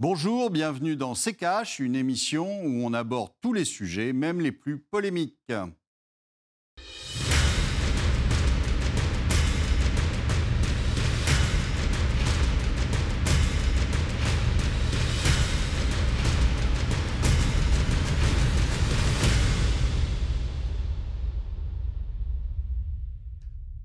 Bonjour, bienvenue dans C'est Cash, une émission où on aborde tous les sujets, même les plus polémiques.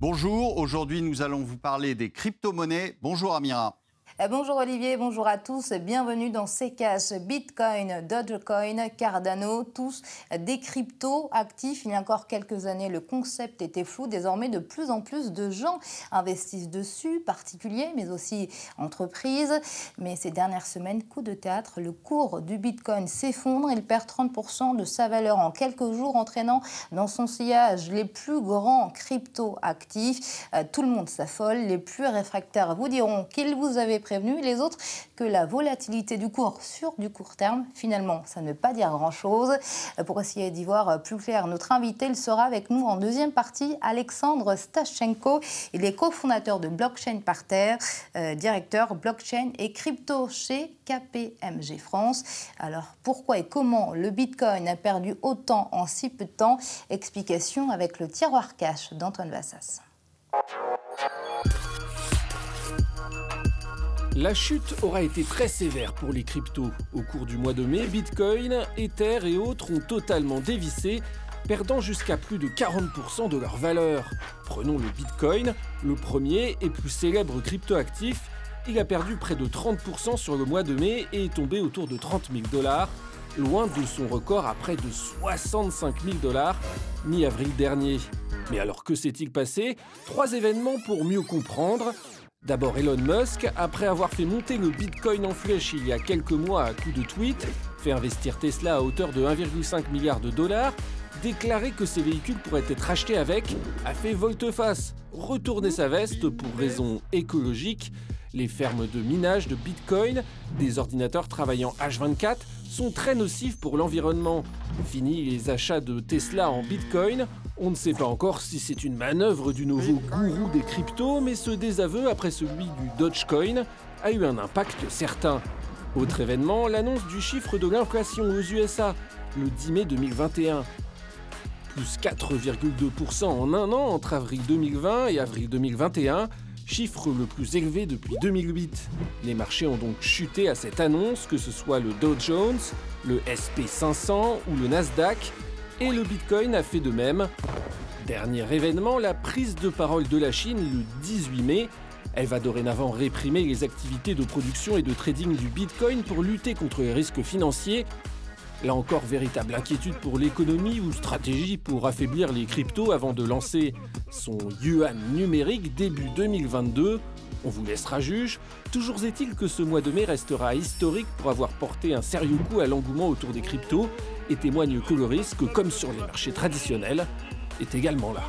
Bonjour, aujourd'hui nous allons vous parler des crypto-monnaies. Bonjour Amira. Euh, bonjour Olivier, bonjour à tous, bienvenue dans CKH, Bitcoin, Dogecoin, Cardano, tous des cryptos actifs. Il y a encore quelques années, le concept était flou. Désormais, de plus en plus de gens investissent dessus, particuliers, mais aussi entreprises. Mais ces dernières semaines, coup de théâtre, le cours du Bitcoin s'effondre. Il perd 30% de sa valeur en quelques jours, entraînant dans son sillage les plus grands cryptos actifs. Euh, tout le monde s'affole. Les plus réfractaires vous diront qu'ils vous avaient prévenu, les autres que la volatilité du cours sur du court terme, finalement, ça ne veut pas dire grand-chose. Pour essayer d'y voir plus clair, notre invité, il sera avec nous en deuxième partie, Alexandre Stachenko. Il est cofondateur de Blockchain Parterre, euh, directeur blockchain et crypto chez KPMG France. Alors, pourquoi et comment le Bitcoin a perdu autant en si peu de temps? Explication avec le tiroir cash d'Antoine Vassas. La chute aura été très sévère pour les cryptos. Au cours du mois de mai, Bitcoin, Ether et autres ont totalement dévissé, perdant jusqu'à plus de 40% de leur valeur. Prenons le Bitcoin, le premier et plus célèbre crypto actif. Il a perdu près de 30% sur le mois de mai et est tombé autour de 30 000 dollars, loin de son record à près de 65 000 dollars mi-avril dernier. Mais alors que s'est-il passé? Trois événements pour mieux comprendre. D'abord Elon Musk, après avoir fait monter le Bitcoin en flèche il y a quelques mois à coup de tweet, fait investir Tesla à hauteur de 1,5 milliard de dollars, déclaré que ses véhicules pourraient être achetés avec, a fait volte-face, retourner sa veste pour raisons écologiques. Les fermes de minage de Bitcoin, des ordinateurs travaillant H24, sont très nocifs pour l'environnement. Fini les achats de Tesla en Bitcoin, on ne sait pas encore si c'est une manœuvre du nouveau gourou des cryptos, mais ce désaveu après celui du Dogecoin a eu un impact certain. Autre événement, l'annonce du chiffre de l'inflation aux USA le 10 mai 2021. Plus 4,2% en un an entre avril 2020 et avril 2021, chiffre le plus élevé depuis 2008. Les marchés ont donc chuté à cette annonce, que ce soit le Dow Jones, le SP500 ou le Nasdaq, et le Bitcoin a fait de même. Dernier événement, la prise de parole de la Chine le 18 mai. Elle va dorénavant réprimer les activités de production et de trading du Bitcoin pour lutter contre les risques financiers. Là encore, véritable inquiétude pour l'économie ou stratégie pour affaiblir les cryptos avant de lancer son yuan numérique début 2022. On vous laissera juge. Toujours est-il que ce mois de mai restera historique pour avoir porté un sérieux coup à l'engouement autour des cryptos et témoigne que le risque, comme sur les marchés traditionnels, est également là.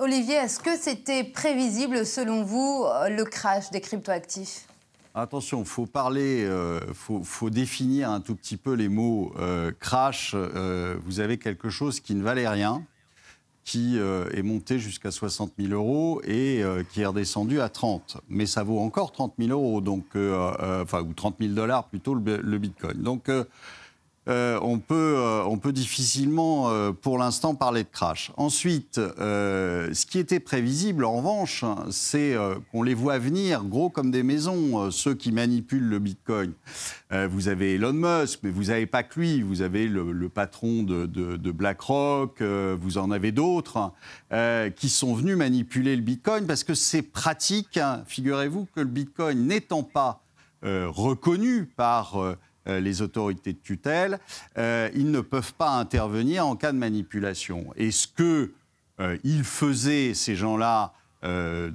Olivier, est-ce que c'était prévisible selon vous le crash des cryptoactifs? Attention, il faut parler, il euh, faut, définir un tout petit peu les mots euh, crash. Euh, vous avez quelque chose qui ne valait rien, qui est monté jusqu'à 60 000 euros et qui est redescendu à 30. Mais ça vaut encore 30 000 euros, donc, enfin, ou 30 000 dollars plutôt le, le Bitcoin. Donc, euh, on, peut, euh, on peut difficilement, euh, pour l'instant, parler de crash. Ensuite, ce qui était prévisible, en revanche, c'est qu'on les voit venir gros comme des maisons, ceux qui manipulent le Bitcoin. vous avez Elon Musk, mais vous n'avez pas que lui. Vous avez le, patron de, BlackRock, vous en avez d'autres qui sont venus manipuler le Bitcoin parce que c'est pratique. Hein. Figurez-vous que le Bitcoin n'étant pas reconnu par les autorités de tutelle, euh, ils ne peuvent pas intervenir en cas de manipulation. Et ce que euh, ils faisaient, ces gens-là,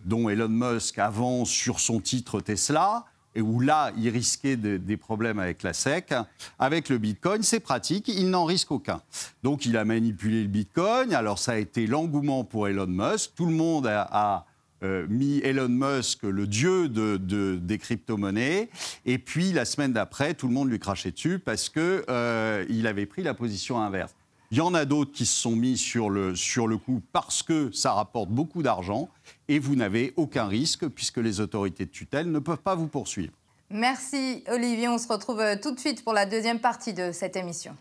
dont Elon Musk avant sur son titre Tesla, et où là, il risquait des problèmes avec la SEC. Avec le Bitcoin, c'est pratique, il n'en risque aucun. Donc, il a manipulé le Bitcoin. Alors, ça a été l'engouement pour Elon Musk. Tout le monde a euh, mis Elon Musk, le dieu des crypto-monnaies. Et puis, la semaine d'après, tout le monde lui crachait dessus parce qu'il euh, avait pris la position inverse. Il y en a d'autres qui se sont mis sur le, sur le coup parce que ça rapporte beaucoup d'argent et vous n'avez aucun risque puisque les autorités de tutelle ne peuvent pas vous poursuivre. Merci Olivier, on se retrouve euh, tout de suite pour la deuxième partie de cette émission.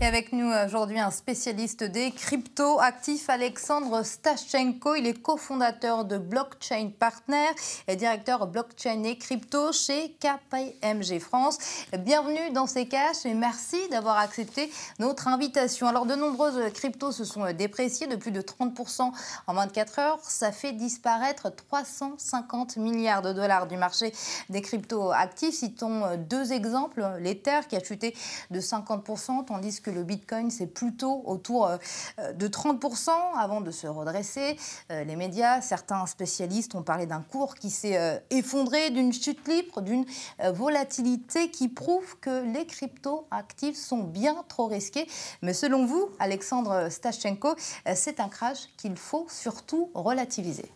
Et avec nous aujourd'hui un spécialiste des crypto actifs, Alexandre Stachenko. Il est cofondateur de Blockchain Partner et directeur blockchain et crypto chez KPMG France. Bienvenue dans ces caches et merci d'avoir accepté notre invitation. Alors de nombreuses cryptos se sont dépréciées de plus de 30% en 24 heures. Ça fait disparaître 350 milliards de dollars du marché des crypto actifs. Citons deux exemples. L'Ether qui a chuté de 50% tandis que le Bitcoin, c'est plutôt autour euh, de 30% avant de se redresser. Euh, les médias, certains spécialistes ont parlé d'un cours qui s'est euh, effondré, d'une chute libre, d'une volatilité qui prouve que les crypto-actifs sont bien trop risqués. Mais selon vous, Alexandre Stachenko, c'est un crash qu'il faut surtout relativiser.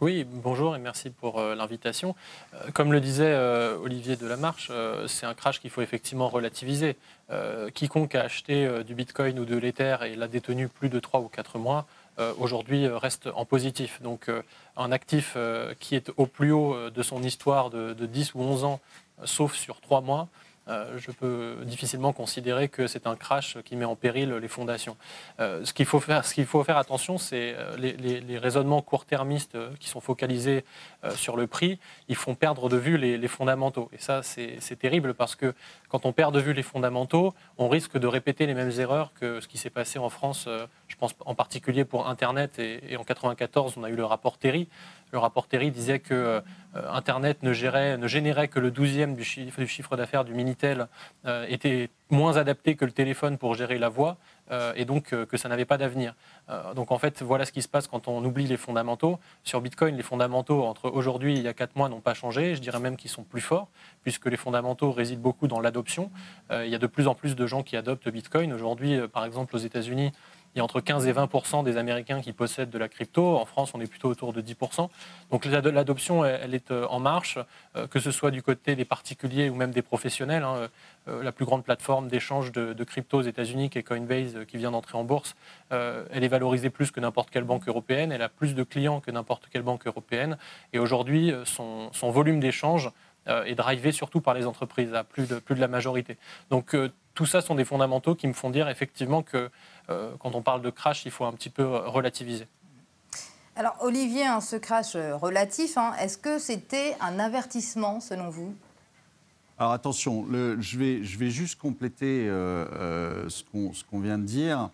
Oui, bonjour et merci pour euh, l'invitation. Euh, comme le disait euh, Olivier Delamarche, c'est un crash qu'il faut effectivement relativiser. quiconque a acheté du Bitcoin ou de l'Ether et l'a détenu plus de 3 ou 4 mois, aujourd'hui reste en positif. Donc un actif qui est au plus haut de son histoire de, de 10 ou 11 ans, sauf sur 3 mois, je peux difficilement considérer que c'est un crash qui met en péril les fondations. Euh, ce qu'il faut faire, attention, c'est euh, les, raisonnements court-termistes qui sont focalisés sur le prix, ils font perdre de vue les, fondamentaux. Et ça, c'est terrible parce que quand on perd de vue les fondamentaux, on risque de répéter les mêmes erreurs que ce qui s'est passé en France. je pense en particulier pour Internet et, et en 94, on a eu le rapport Terry. Le rapport Terry disait que euh, Internet ne, générait que le douzième du chiffre, d'affaires du Minitel, euh, était moins adapté que le téléphone pour gérer la voix, euh, et donc que ça n'avait pas d'avenir. donc en fait, voilà ce qui se passe quand on oublie les fondamentaux. Sur Bitcoin, les fondamentaux entre aujourd'hui et il y a quatre mois n'ont pas changé. Je dirais même qu'ils sont plus forts, puisque les fondamentaux résident beaucoup dans l'adoption. il y a de plus en plus de gens qui adoptent Bitcoin. Aujourd'hui, par exemple, aux États-Unis, il y a entre 15 et 20% des Américains qui possèdent de la crypto. En France, on est plutôt autour de 10% Donc l'adoption, elle est euh, en marche, euh, que ce soit du côté des particuliers ou même des professionnels. Hein. Euh, la plus grande plateforme d'échange de, crypto aux États-Unis, qui est Coinbase, qui vient d'entrer en bourse, elle est valorisée plus que n'importe quelle banque européenne. Elle a plus de clients que n'importe quelle banque européenne. Et aujourd'hui, son, volume d'échange est drivé surtout par les entreprises, à plus de, la majorité. Donc tout ça sont des fondamentaux qui me font dire effectivement que quand on parle de crash, il faut un petit peu euh, relativiser. Alors Olivier, hein, ce crash euh, relatif, hein, est-ce que c'était un avertissement selon vous? Alors attention, je, vais, je, vais, juste compléter ce qu'on vient de dire.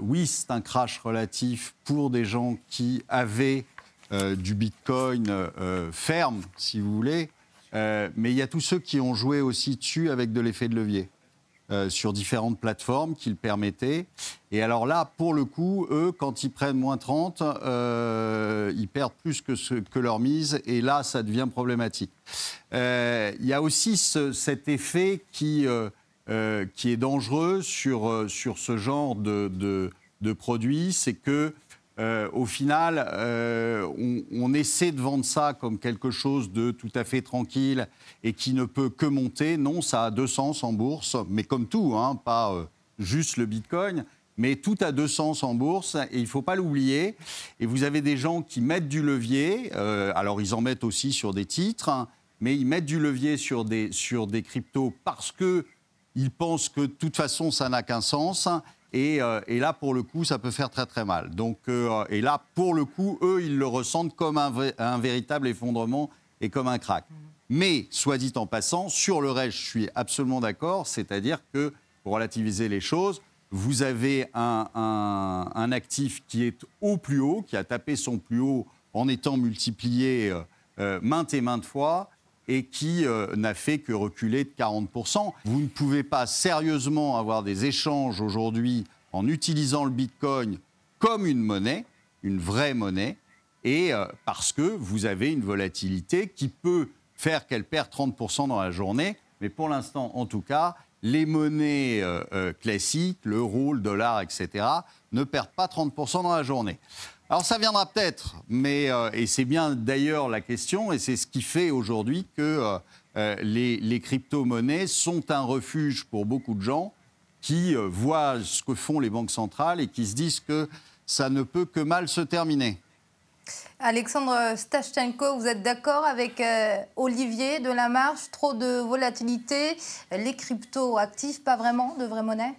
oui, c'est un crash relatif pour des gens qui avaient du Bitcoin ferme, si vous voulez, mais il y a tous ceux qui ont joué aussi dessus avec de l'effet de levier. Euh, sur différentes plateformes qui le permettaient. Et alors là, pour le coup, eux, quand ils prennent moins 30, euh, ils perdent plus que, ce, que leur mise. Et là, ça devient problématique. Euh, il y a aussi cet effet qui, qui est dangereux sur, sur ce genre de, de, de produits. C'est que euh, au final, euh, on, essaie de vendre ça comme quelque chose de tout à fait tranquille et qui ne peut que monter. Non, ça a deux sens en bourse, mais comme tout, hein, pas euh, juste le Bitcoin, mais tout a deux sens en bourse et il ne faut pas l'oublier. Et vous avez des gens qui mettent du levier, alors ils en mettent aussi sur des titres, hein, mais ils mettent du levier sur des, sur des cryptos parce qu'ils pensent que de toute façon ça n'a qu'un sens et, là, pour le coup, ça peut faire très très mal. Donc, euh, et là, pour le coup, eux, ils le ressentent comme un, véritable effondrement et comme un crack. Mais, soit dit en passant, sur le reste, je suis absolument d'accord. C'est-à-dire que, pour relativiser les choses, vous avez un, actif qui est au plus haut, qui a tapé son plus haut en étant multiplié euh, maintes et maintes fois et qui euh, n'a fait que reculer de 40%. Vous ne pouvez pas sérieusement avoir des échanges aujourd'hui en utilisant le Bitcoin comme une monnaie, une vraie monnaie, et euh, parce que vous avez une volatilité qui peut faire qu'elle perd 30% dans la journée, mais pour l'instant, en tout cas, les monnaies classiques, l'euro, le dollar, etc., ne perdent pas 30% dans la journée. Alors ça viendra peut-être, mais et c'est bien d'ailleurs la question, et c'est ce qui fait aujourd'hui que les, les crypto-monnaies sont un refuge pour beaucoup de gens qui voient ce que font les banques centrales et qui se disent que ça ne peut que mal se terminer. Alexandre Stashchenko, vous êtes d'accord avec euh, Olivier de la Marche Trop de volatilité, les cryptos actifs, pas vraiment de vraie monnaie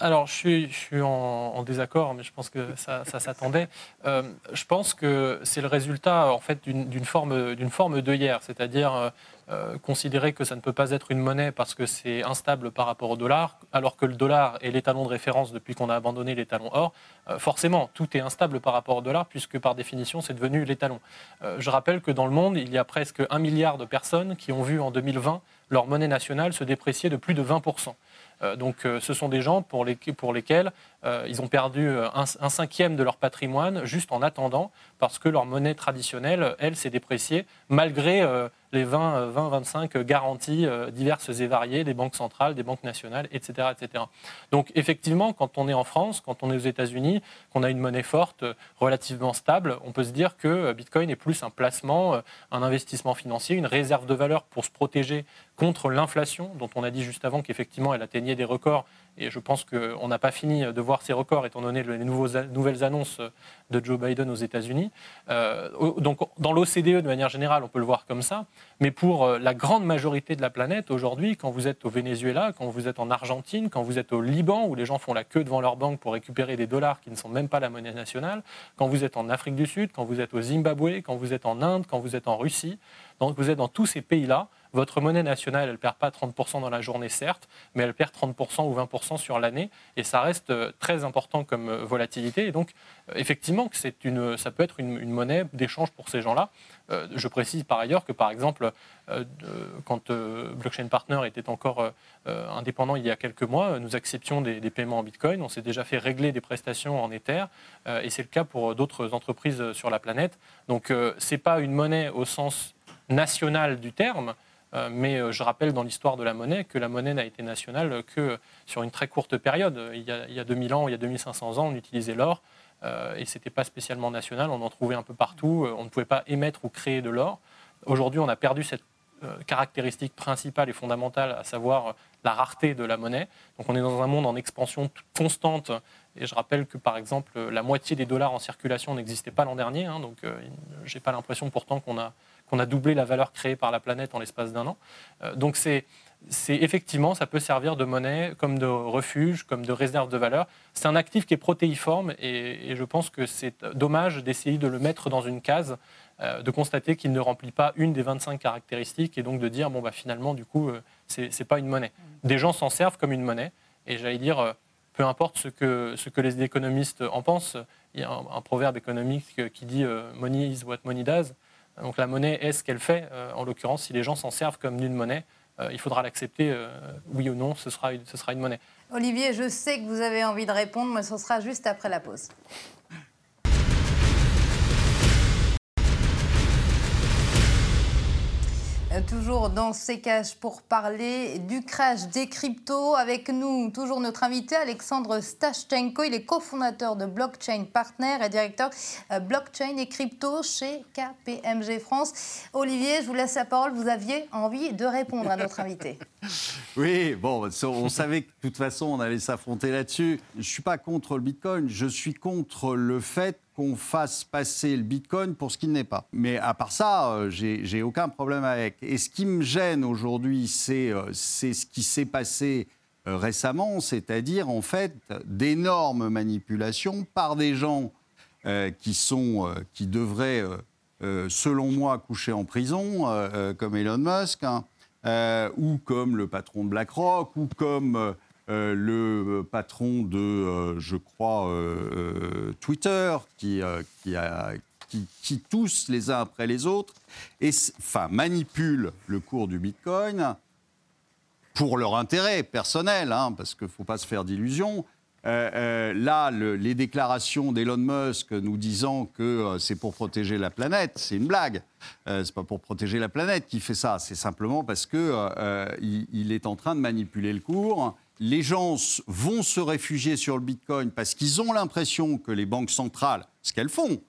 alors, je suis, en, désaccord, mais je pense que ça, s'attendait. Euh, je pense que c'est le résultat, en fait, d'une forme, d'une forme d'œillère, c'est-à-dire euh, euh, considérer que ça ne peut pas être une monnaie parce que c'est instable par rapport au dollar, alors que le dollar est l'étalon de référence depuis qu'on a abandonné l'étalon or, forcément, tout est instable par rapport au dollar puisque par définition, c'est devenu l'étalon. Je rappelle que dans le monde, il y a presque un milliard de personnes qui ont vu en 2020 leur monnaie nationale se déprécier de plus de 20%. Donc ce sont des gens pour, lesquels ils ont perdu un, un, cinquième de leur patrimoine juste en attendant parce que leur monnaie traditionnelle, elle, s'est dépréciée malgré les 20, 20 25 garanties euh, diverses et variées des banques centrales, des banques nationales, etc., etc. Donc effectivement, quand on est en France, quand on est aux États-Unis, qu'on a une monnaie forte, euh, relativement stable, on peut se dire que euh, Bitcoin est plus un placement, un investissement financier, une réserve de valeur pour se protéger contre l'inflation, dont on a dit juste avant qu'effectivement elle atteignait des records et je pense qu'on n'a pas fini de voir ces records étant donné les nouvelles annonces de Joe Biden aux États-Unis. Euh, donc dans l'OCDE, de manière générale, on peut le voir comme ça. Mais pour euh, la grande majorité de la planète, aujourd'hui, quand vous êtes au Venezuela, quand vous êtes en Argentine, quand vous êtes au Liban, où les gens font la queue devant leur banque pour récupérer des dollars qui ne sont même pas la monnaie nationale, quand vous êtes en Afrique du Sud, quand vous êtes au Zimbabwe, quand vous êtes en Inde, quand vous êtes en Russie, donc vous êtes dans tous ces pays-là, votre monnaie nationale, elle ne perd pas 30% dans la journée, certes, mais elle perd 30% ou 20% sur l'année. Et ça reste euh, très important comme euh, volatilité. Et donc, euh, effectivement, une, ça peut être une, monnaie d'échange pour ces gens-là. je précise par ailleurs que, par exemple, quand Blockchain Partner était encore indépendant il y a quelques mois, nous acceptions des, paiements en Bitcoin. On s'est déjà fait régler des prestations en Ether. et c'est le cas pour d'autres entreprises sur la planète. Donc, ce n'est pas une monnaie au sens national du terme, mais euh, je rappelle dans l'histoire de la monnaie que la monnaie n'a été nationale que sur une très courte période. Il y a, 2000 ans, il y a 2500 ans, on utilisait l'or euh, et ce n'était pas spécialement national. On en trouvait un peu partout. On ne pouvait pas émettre ou créer de l'or. Aujourd'hui, on a perdu cette caractéristique principale et fondamentale, à savoir la rareté de la monnaie. Donc on est dans un monde en expansion constante. Et je rappelle que, par exemple, la moitié des dollars en circulation n'existait pas l'an dernier. Hein. donc je n'ai pas l'impression pourtant qu'on a qu'on a doublé la valeur créée par la planète en l'espace d'un an. Euh, donc c'est effectivement, ça peut servir de monnaie, comme de refuge, comme de réserve de valeur. C'est un actif qui est protéiforme et, je pense que c'est dommage d'essayer de le mettre dans une case, euh, de constater qu'il ne remplit pas une des 25 caractéristiques et donc de dire, bon, bah, finalement, du coup, euh, ce c'est pas une monnaie. Des gens s'en servent comme une monnaie et j'allais dire, peu importe ce que, ce que les économistes en pensent, il y a un, proverbe économique qui dit Money is what money does. Donc la monnaie est ce qu'elle fait. Euh, en l'occurrence, si les gens s'en servent comme d'une monnaie, euh, il faudra l'accepter, euh, oui ou non, ce sera, ce sera une monnaie. Olivier, je sais que vous avez envie de répondre, mais ce sera juste après la pause. Toujours dans ces caches pour parler du crash des cryptos. Avec nous, toujours notre invité Alexandre Stashchenko. Il est cofondateur de Blockchain Partner et directeur euh, blockchain et crypto chez KPMG France. Olivier, je vous laisse la parole. Vous aviez envie de répondre à notre invité. Oui, bon, on savait que de toute façon, on allait s'affronter là-dessus. Je ne suis pas contre le Bitcoin, je suis contre le fait qu'on fasse passer le Bitcoin pour ce qu'il n'est pas. Mais à part ça, euh, j'ai aucun problème avec. Et ce qui me gêne aujourd'hui, c'est euh, ce qui s'est passé euh, récemment, c'est-à-dire en fait d'énormes manipulations par des gens qui, sont, qui devraient, selon moi, coucher en prison, comme Elon Musk, hein, ou comme le patron de BlackRock, ou comme euh, le patron de, euh, je crois, euh, Twitter, qui, qui, qui, tous les uns après les autres, et, enfin, manipulent le cours du Bitcoin pour leur intérêt personnel, hein, parce qu'il ne faut pas se faire d'illusions, euh, euh, là, les déclarations d'Elon Musk nous disant que euh, c'est pour protéger la planète, c'est une blague. c'est pas pour protéger la planète qu'il fait ça. C'est simplement parce que il, est en train de manipuler le cours. Les gens vont se réfugier sur le Bitcoin parce qu'ils ont l'impression que les banques centrales, ce qu'elles font,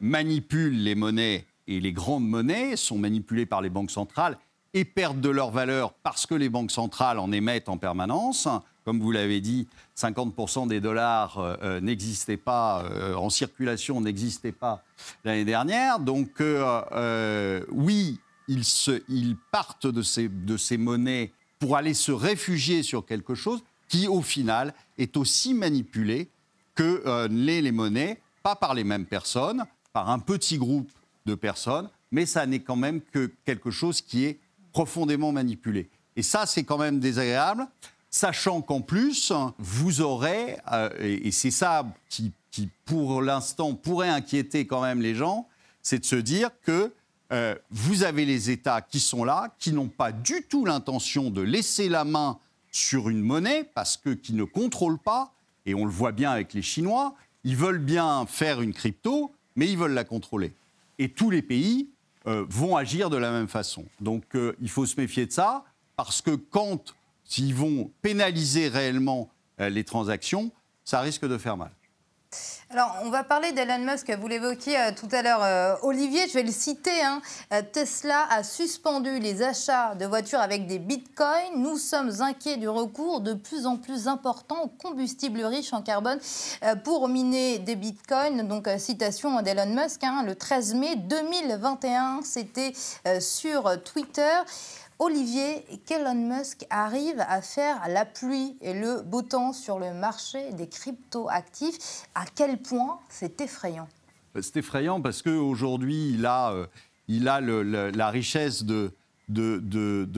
manipulent les monnaies et les grandes monnaies sont manipulées par les banques centrales et perdent de leur valeur parce que les banques centrales en émettent en permanence. Comme vous l'avez dit, 50% des dollars euh, euh, n'existaient pas, euh, en circulation n'existaient pas l'année dernière. Donc oui, ils, partent de ces, de ces monnaies pour aller se réfugier sur quelque chose qui, au final, est aussi manipulé que les, les monnaies, pas par les mêmes personnes, par un petit groupe de personnes, mais ça n'est quand même que quelque chose qui est profondément manipulé. Et ça, c'est quand même désagréable sachant qu'en plus, vous aurez, euh, et, c'est ça qui, pour l'instant pourrait inquiéter quand même les gens, c'est de se dire que euh, vous avez les États qui sont là, qui n'ont pas du tout l'intention de laisser la main sur une monnaie, parce que qui ne contrôlent pas, et on le voit bien avec les Chinois, ils veulent bien faire une crypto, mais ils veulent la contrôler. Et tous les pays euh, vont agir de la même façon. Donc il faut se méfier de ça, parce que quand s'ils vont pénaliser réellement euh, les transactions, ça risque de faire mal. Alors, on va parler d'Elon Musk. Vous l'évoquiez euh, tout à l'heure, euh, Olivier. Je vais le citer. Hein. Tesla a suspendu les achats de voitures avec des bitcoins. Nous sommes inquiets du recours de plus en plus important aux combustibles riches en carbone pour miner des bitcoins. Donc, citation d'Elon Musk, hein, le 13 mai 2021, c'était sur Twitter. Olivier, qu'Elon Musk arrive à faire la pluie et le beau temps sur le marché des crypto-actifs, à quel point c'est effrayant. C'est effrayant parce qu'aujourd'hui, il a, euh, il a la richesse de,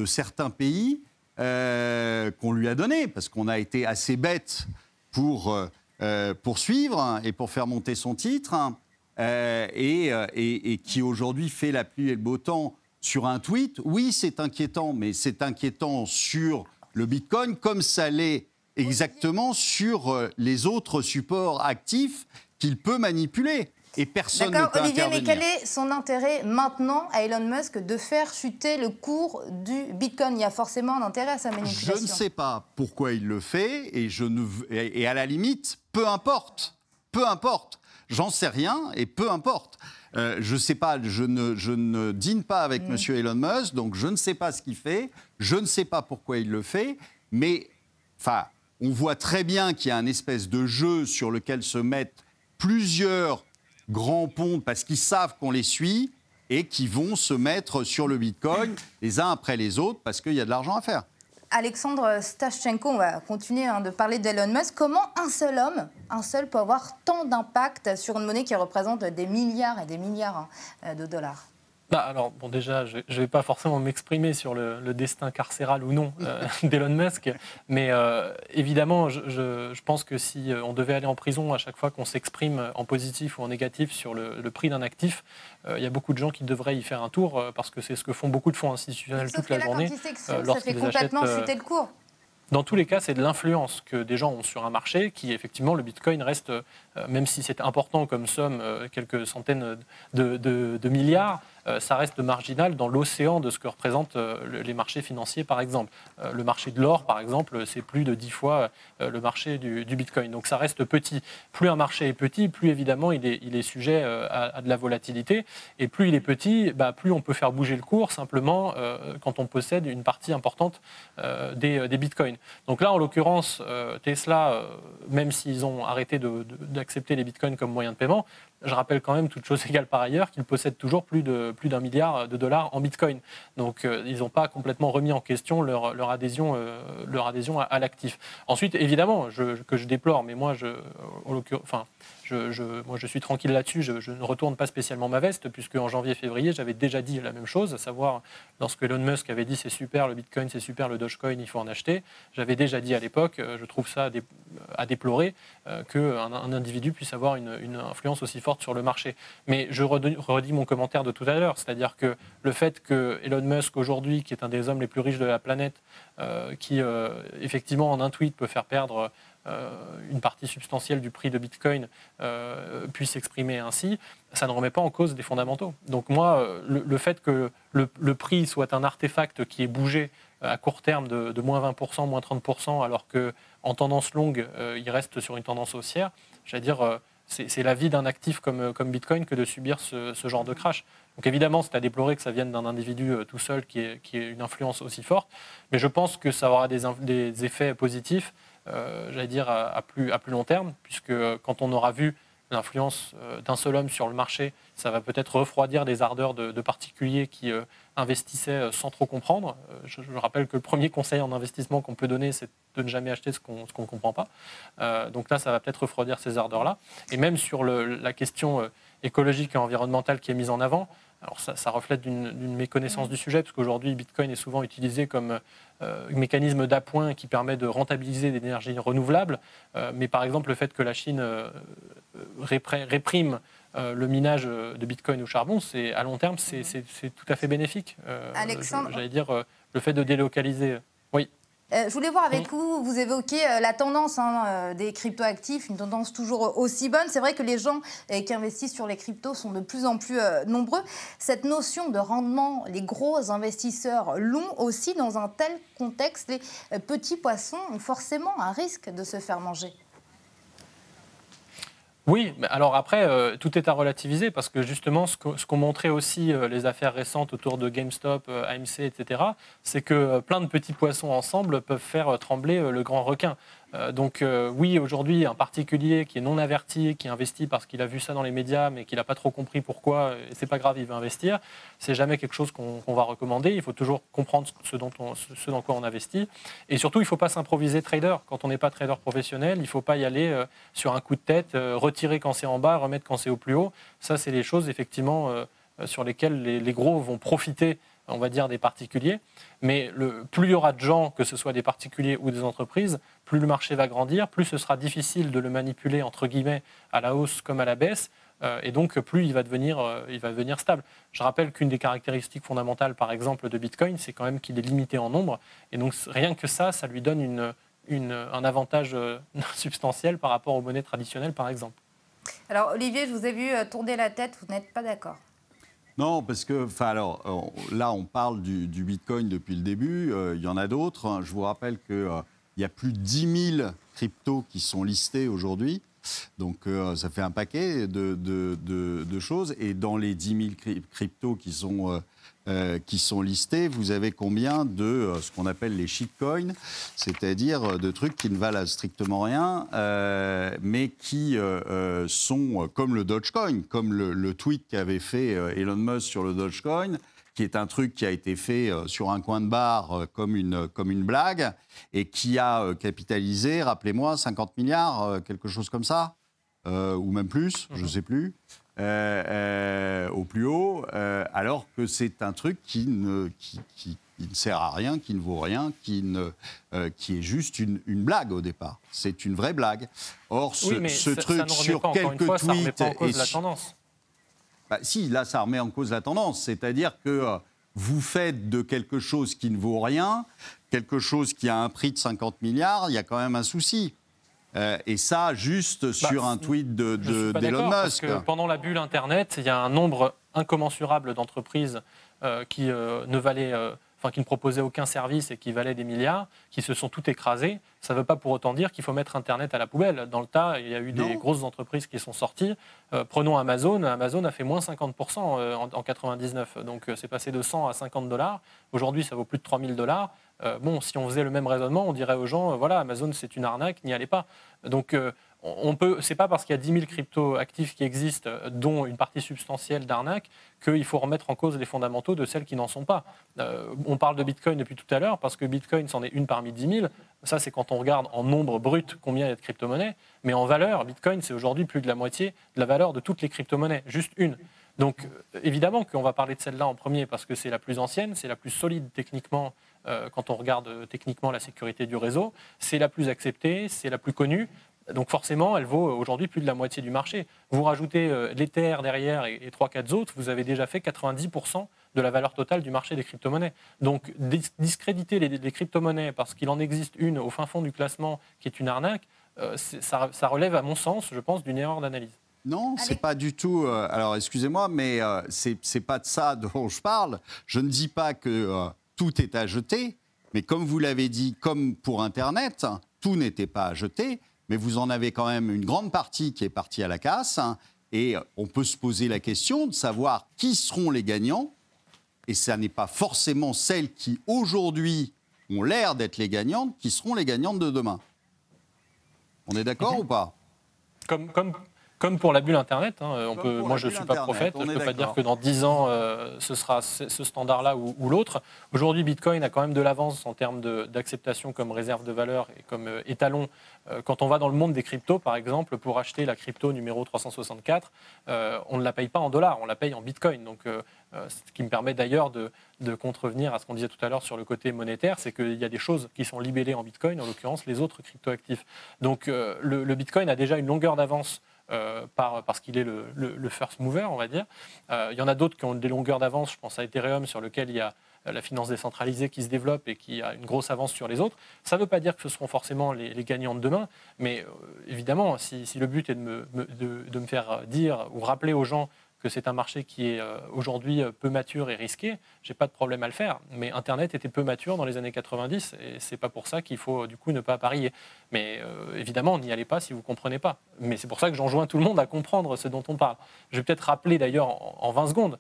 certains pays euh, qu'on lui a donné, parce qu'on a été assez bête pour euh, poursuivre et pour faire monter son titre, hein, et, qui aujourd'hui fait la pluie et le beau temps sur un tweet, oui, c'est inquiétant, mais c'est inquiétant sur le Bitcoin comme ça l'est exactement sur euh, les autres supports actifs qu'il peut manipuler. Et personne ne peut Olivier, mais quel est son intérêt maintenant à Elon Musk de faire chuter le cours du Bitcoin? Il y a forcément un intérêt à sa manipulation. Je ne sais pas pourquoi il le fait et, je ne, et à la limite, peu importe. Peu importe. J'en sais rien et peu importe. Euh, je ne sais pas, je ne, dîne pas avec M. Mm. Elon Musk, donc je ne sais pas ce qu'il fait, je ne sais pas pourquoi il le fait, mais enfin, on voit très bien qu'il y a un espèce de jeu sur lequel se mettent plusieurs grands ponts parce qu'ils savent qu'on les suit et qui vont se mettre sur le Bitcoin les uns après les autres parce qu'il y a de l'argent à faire. Alexandre Stashchenko, on va continuer hein, de parler d'Elon Musk. Comment un seul homme, un seul, peut avoir tant d'impact sur une monnaie qui représente des milliards et des milliards hein, de dollars? Bah, alors, bon, déjà, je ne vais pas forcément m'exprimer sur le, destin carcéral ou non euh, d'Elon Musk, mais euh, évidemment, je, pense que si euh, on devait aller en prison à chaque fois qu'on s'exprime en positif ou en négatif sur le, prix d'un actif, il y a beaucoup de gens qui devraient y faire un tour parce que c'est ce que font beaucoup de fonds institutionnels toute la journée. ça fait complètement chuter le cours. Dans tous les cas, c'est de l'influence que des gens ont sur un marché qui, effectivement, le Bitcoin reste, même si c'est important comme somme, quelques centaines de milliards, ça reste marginal dans l'océan de ce que représentent euh, les marchés financiers, par exemple. Euh, le marché de l'or, par exemple, c'est plus de 10 fois le marché du, Bitcoin. Donc ça reste petit. Plus un marché est petit, plus évidemment il est, sujet à, de la volatilité. Et plus il est petit, bah, plus on peut faire bouger le cours simplement quand on possède une partie importante des, Bitcoins. Donc là, en l'occurrence, Tesla, même s'ils ont arrêté d'accepter les Bitcoins comme moyen de paiement, je rappelle quand même, toute chose égale par ailleurs, qu'ils possèdent toujours plus d'un milliard de dollars en Bitcoin. Donc euh, ils n'ont pas complètement remis en question leur, adhésion, euh, à, l'actif. Ensuite, évidemment, que je déplore, mais moi, je, enfin, moi, je suis tranquille là-dessus. Je, ne retourne pas spécialement ma veste, puisque en janvier-février, j'avais déjà dit la même chose, à savoir, lorsque Elon Musk avait dit c'est super, le Bitcoin, c'est super, le Dogecoin, il faut en acheter. J'avais déjà dit à l'époque, euh, je trouve ça à, déplorer, euh, qu'un un individu puisse avoir une, influence aussi forte sur le marché. Mais je redis, mon commentaire de tout à l'heure, c'est-à-dire que le fait que Elon Musk, aujourd'hui, qui est un des hommes les plus riches de la planète, euh, qui effectivement en un tweet peut faire perdre une partie substantielle du prix de Bitcoin puisse s'exprimer ainsi, ça ne remet pas en cause des fondamentaux. Donc moi, le, fait que le, prix soit un artefact qui est bougé à court terme de, moins 20%, moins 30%, alors qu'en tendance longue, il reste sur une tendance haussière, j'allais dire c'est la vie d'un actif comme, Bitcoin que de subir ce, genre de crash. Donc évidemment, c'est à déplorer que ça vienne d'un individu euh, tout seul qui ait, une influence aussi forte, mais je pense que ça aura des, effets positifs, euh, j'allais dire, à, plus, à plus long terme, puisque euh, quand on aura vu l'influence d'un seul homme sur le marché, ça va peut-être refroidir des ardeurs de, particuliers qui investissaient sans trop comprendre. Je, rappelle que le premier conseil en investissement qu'on peut donner, c'est de ne jamais acheter ce qu'on ne comprend pas. donc là, ça va peut-être refroidir ces ardeurs-là. Et même sur la question écologique et environnementale qui est mise en avant, alors ça, reflète une méconnaissance du sujet, parce qu'aujourd'hui, Bitcoin est souvent utilisé comme euh, mécanisme d'appoint qui permet de rentabiliser des énergies renouvelables. Euh, mais par exemple, le fait que la Chine euh, réprime le minage de Bitcoin au charbon, c'est à long terme, c'est tout à fait bénéfique. Alexandre, j'allais dire le fait de délocaliser. Oui. Euh, je voulais voir avec vous, vous évoquez euh, la tendance hein, euh, des cryptoactifs, une tendance toujours aussi bonne. C'est vrai que les gens qui investissent sur les cryptos sont de plus en plus nombreux. Cette notion de rendement, les gros investisseurs l'ont aussi dans un tel contexte. Les petits poissons ont forcément un risque de se faire manger. Oui, mais alors après, euh, tout est à relativiser parce que justement, ce qu'ont montré aussi euh, les affaires récentes autour de GameStop, euh, AMC, etc., c'est que plein de petits poissons ensemble peuvent faire trembler le grand requin. Euh, donc euh, oui, aujourd'hui, un particulier qui est non averti, qui investit parce qu'il a vu ça dans les médias, mais qu'il n'a pas trop compris pourquoi, et c'est pas grave, il veut investir, c'est jamais quelque chose qu'on va recommander. Il faut toujours comprendre ce, dans quoi on investit. Et surtout, il ne faut pas s'improviser trader. Quand on n'est pas trader professionnel, il ne faut pas y aller euh, sur un coup de tête, retirer quand c'est en bas, remettre quand c'est au plus haut. Ça, c'est les choses, effectivement, sur lesquelles les gros vont profiter on va dire, des particuliers. Mais plus il y aura de gens, que ce soit des particuliers ou des entreprises, plus le marché va grandir, plus ce sera difficile de le manipuler, entre guillemets, à la hausse comme à la baisse. Euh, et donc, plus il va, devenir, euh, il va devenir stable. Je rappelle qu'une des caractéristiques fondamentales, par exemple, de Bitcoin, c'est quand même qu'il est limité en nombre. Et donc, rien que ça, ça lui donne un avantage euh, substantiel par rapport aux monnaies traditionnelles, par exemple. Alors, Olivier, je vous ai vu tourner la tête, vous n'êtes pas d'accord non, parce que, enfin, alors, là, on parle du, Bitcoin depuis le début. Euh, il y en a d'autres. Hein. Je vous rappelle qu'il euh, y a plus de 10 000 cryptos qui sont listés aujourd'hui. Donc, euh, ça fait un paquet de, de, choses. Et dans les 10 000 cryptos qui sont euh, qui sont listés, vous avez combien de euh, ce qu'on appelle les shitcoins, c'est-à-dire euh, de trucs qui ne valent strictement rien, mais qui sont comme le Dogecoin, comme le, tweet qu'avait fait Elon Musk sur le Dogecoin, qui est un truc qui a été fait sur un coin de bar comme, une, comme une blague, et qui a capitalisé, rappelez-moi, 50 milliards, quelque chose comme ça, ou même plus, je ne sais plus. Euh, euh, au plus haut, euh, alors que c'est un truc qui ne, qui, ne, sert à rien, qui ne vaut rien, qui, ne, qui est juste une, blague au départ. C'est une vraie blague. Or, ce, truc sur quelques tweets... Ça remet pas en cause la tendance. Bah, si, là, ça remet en cause la tendance. C'est-à-dire que vous faites de quelque chose qui ne vaut rien, quelque chose qui a un prix de 50 milliards, il y a quand même un souci. Euh, et ça, juste bah, sur un tweet d'Elon de, Musk. Parce que pendant la bulle Internet, il y a un nombre incommensurable d'entreprises euh, qui euh, ne valaient enfin qui ne proposaient aucun service et qui valaient des milliards, qui se sont toutes écrasées. Ça ne veut pas pour autant dire qu'il faut mettre Internet à la poubelle. Dans le tas, il y a eu des grosses entreprises qui sont sorties. prenons Amazon. Amazon a fait moins 50% en, en 99. Donc c'est passé de 100 à 50 dollars. Aujourd'hui, ça vaut plus de 3000 dollars. Euh, bon, si on faisait le même raisonnement, on dirait aux gens, euh, voilà, Amazon c'est une arnaque, n'y allez pas. Donc euh, on peut, c'est pas parce qu'il y a 10 000 cryptos actifs qui existent, dont une partie substantielle d'arnaque, qu'il faut remettre en cause les fondamentaux de celles qui n'en sont pas. on parle de Bitcoin depuis tout à l'heure, parce que Bitcoin, c'en est une parmi 10 000. Ça, c'est quand on regarde en nombre brut combien il y a de crypto-monnaies. Mais en valeur, Bitcoin, c'est aujourd'hui plus de la moitié de la valeur de toutes les crypto-monnaies, juste une. Donc, évidemment qu'on va parler de celle-là en premier, parce que c'est la plus ancienne, c'est la plus solide techniquement quand on regarde euh, techniquement la sécurité du réseau. C'est la plus acceptée, c'est la plus connue. Donc forcément, elle vaut aujourd'hui plus de la moitié du marché. Vous rajoutez euh, l'Ether derrière et, trois, 3-4 autres, vous avez déjà fait 90% de la valeur totale du marché des crypto-monnaies. Donc discréditer les, crypto-monnaies parce qu'il en existe une au fin fond du classement qui est une arnaque, ça, ça relève, à mon sens, je pense, d'une erreur d'analyse. Non, c'est pas du tout. alors, excusez-moi, mais ce c'est pas de ça dont je parle. Je ne dis pas que tout est à jeter, mais comme vous l'avez dit, comme pour Internet, tout n'était pas à jeter, mais vous en avez quand même une grande partie qui est partie à la casse. Et on peut se poser la question de savoir qui seront les gagnants. Et ça n'est pas forcément celles qui, aujourd'hui, ont l'air d'être les gagnantes, qui seront les gagnantes de demain. On est d'accord ou pas? Comme, comme, comme pour la bulle Internet, hein, on peut, moi je ne suis pas prophète, je ne peux pas dire que dans 10 ans euh, ce sera ce standard-là ou, l'autre. Aujourd'hui, Bitcoin a quand même de l'avance en termes d'acceptation comme réserve de valeur et comme euh, étalon. Euh, quand on va dans le monde des cryptos, par exemple, pour acheter la crypto numéro 364, on ne la paye pas en dollars, on la paye en Bitcoin. Donc, ce qui me permet d'ailleurs de, contrevenir à ce qu'on disait tout à l'heure sur le côté monétaire, c'est qu'il y a des choses qui sont libellées en Bitcoin, en l'occurrence les autres cryptoactifs. Donc, le, le Bitcoin a déjà une longueur d'avance euh, parce qu'il est le, first mover, on va dire. Euh, il y en a d'autres qui ont des longueurs d'avance, je pense à Ethereum, sur lequel il y a la finance décentralisée qui se développe et qui a une grosse avance sur les autres. Ça ne veut pas dire que ce seront forcément les, gagnants de demain, mais euh, évidemment, si, le but est de me, de me, faire dire ou rappeler aux gens que c'est un marché qui est euh, aujourd'hui euh, peu mature et risqué, j'ai pas de problème à le faire. Mais Internet était peu mature dans les années 90 et c'est pas pour ça qu'il faut du coup ne pas parier. Mais euh, évidemment, n'y allez pas si vous comprenez pas. Mais c'est pour ça que j'enjoins tout le monde à comprendre ce dont on parle. Je vais peut-être rappeler d'ailleurs en, 20 secondes,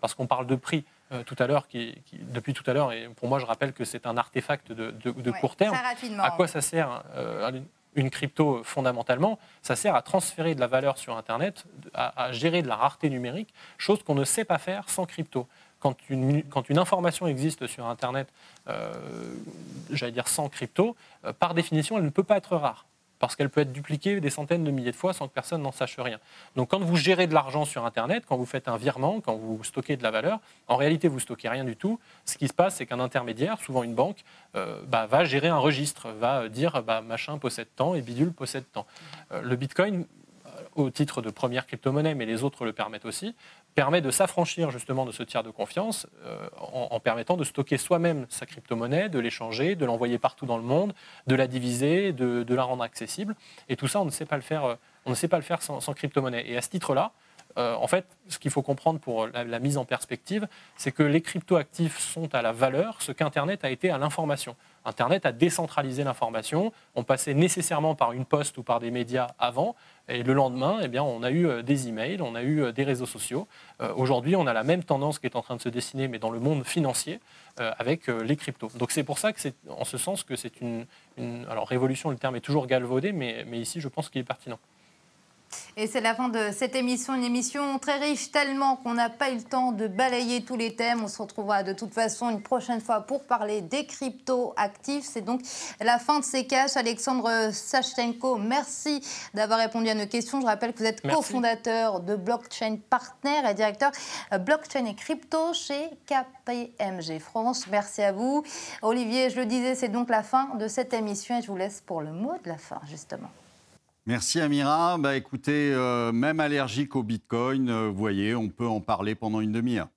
parce qu'on parle de prix tout à l'heure, qui, depuis tout à l'heure, et pour moi je rappelle que c'est un artefact de, de, court terme. À quoi ça sert une crypto, fondamentalement, ça sert à transférer de la valeur sur Internet, à, gérer de la rareté numérique, chose qu'on ne sait pas faire sans crypto. Quand une, quand une information existe sur Internet, euh, j'allais dire sans crypto, euh, par définition, elle ne peut pas être rare parce qu'elle peut être dupliquée des centaines de milliers de fois sans que personne n'en sache rien. Donc quand vous gérez de l'argent sur Internet, quand vous faites un virement, quand vous stockez de la valeur, en réalité vous stockez rien du tout. Ce qui se passe, c'est qu'un intermédiaire, souvent une banque, euh, bah, va gérer un registre, va dire bah, machin possède tant et bidule possède tant. Euh, le Bitcoin, euh, au titre de première crypto-monnaie, mais les autres le permettent aussi, permet de s'affranchir justement de ce tiers de confiance euh, en, permettant de stocker soi-même sa crypto-monnaie, de l'échanger, de l'envoyer partout dans le monde, de la diviser, de, la rendre accessible. Et tout ça, on ne sait pas le faire, euh, sans, crypto-monnaie. Et à ce titre-là, euh, en fait, ce qu'il faut comprendre pour la, la mise en perspective, c'est que les crypto-actifs sont à la valeur ce qu'Internet a été à l'information. Internet a décentralisé l'information. On passait nécessairement par une poste ou par des médias avant. Et le lendemain, eh on a eu euh, des emails, on a eu euh, des réseaux sociaux. Euh, aujourd'hui, on a la même tendance qui est en train de se dessiner, mais dans le monde financier, avec les cryptos. Donc c'est pour ça que c'est, en ce sens, que c'est une, Alors révolution, le terme est toujours galvaudé, mais ici, je pense qu'il est pertinent. Et c'est la fin de cette émission, une émission très riche, tellement qu'on n'a pas eu le temps de balayer tous les thèmes. On se retrouvera de toute façon une prochaine fois pour parler des crypto-actifs. C'est donc la fin de ces caches. Alexandre Sachenko, merci d'avoir répondu à nos questions. Je rappelle que vous êtes cofondateur de Blockchain Partner et directeur blockchain et crypto chez KPMG France. Merci à vous. Olivier, je le disais, c'est donc la fin de cette émission et je vous laisse pour le mot de la fin, justement. Merci Amira. Bah, écoutez, euh, même allergique au Bitcoin, euh, vous voyez, on peut en parler pendant une demi-heure.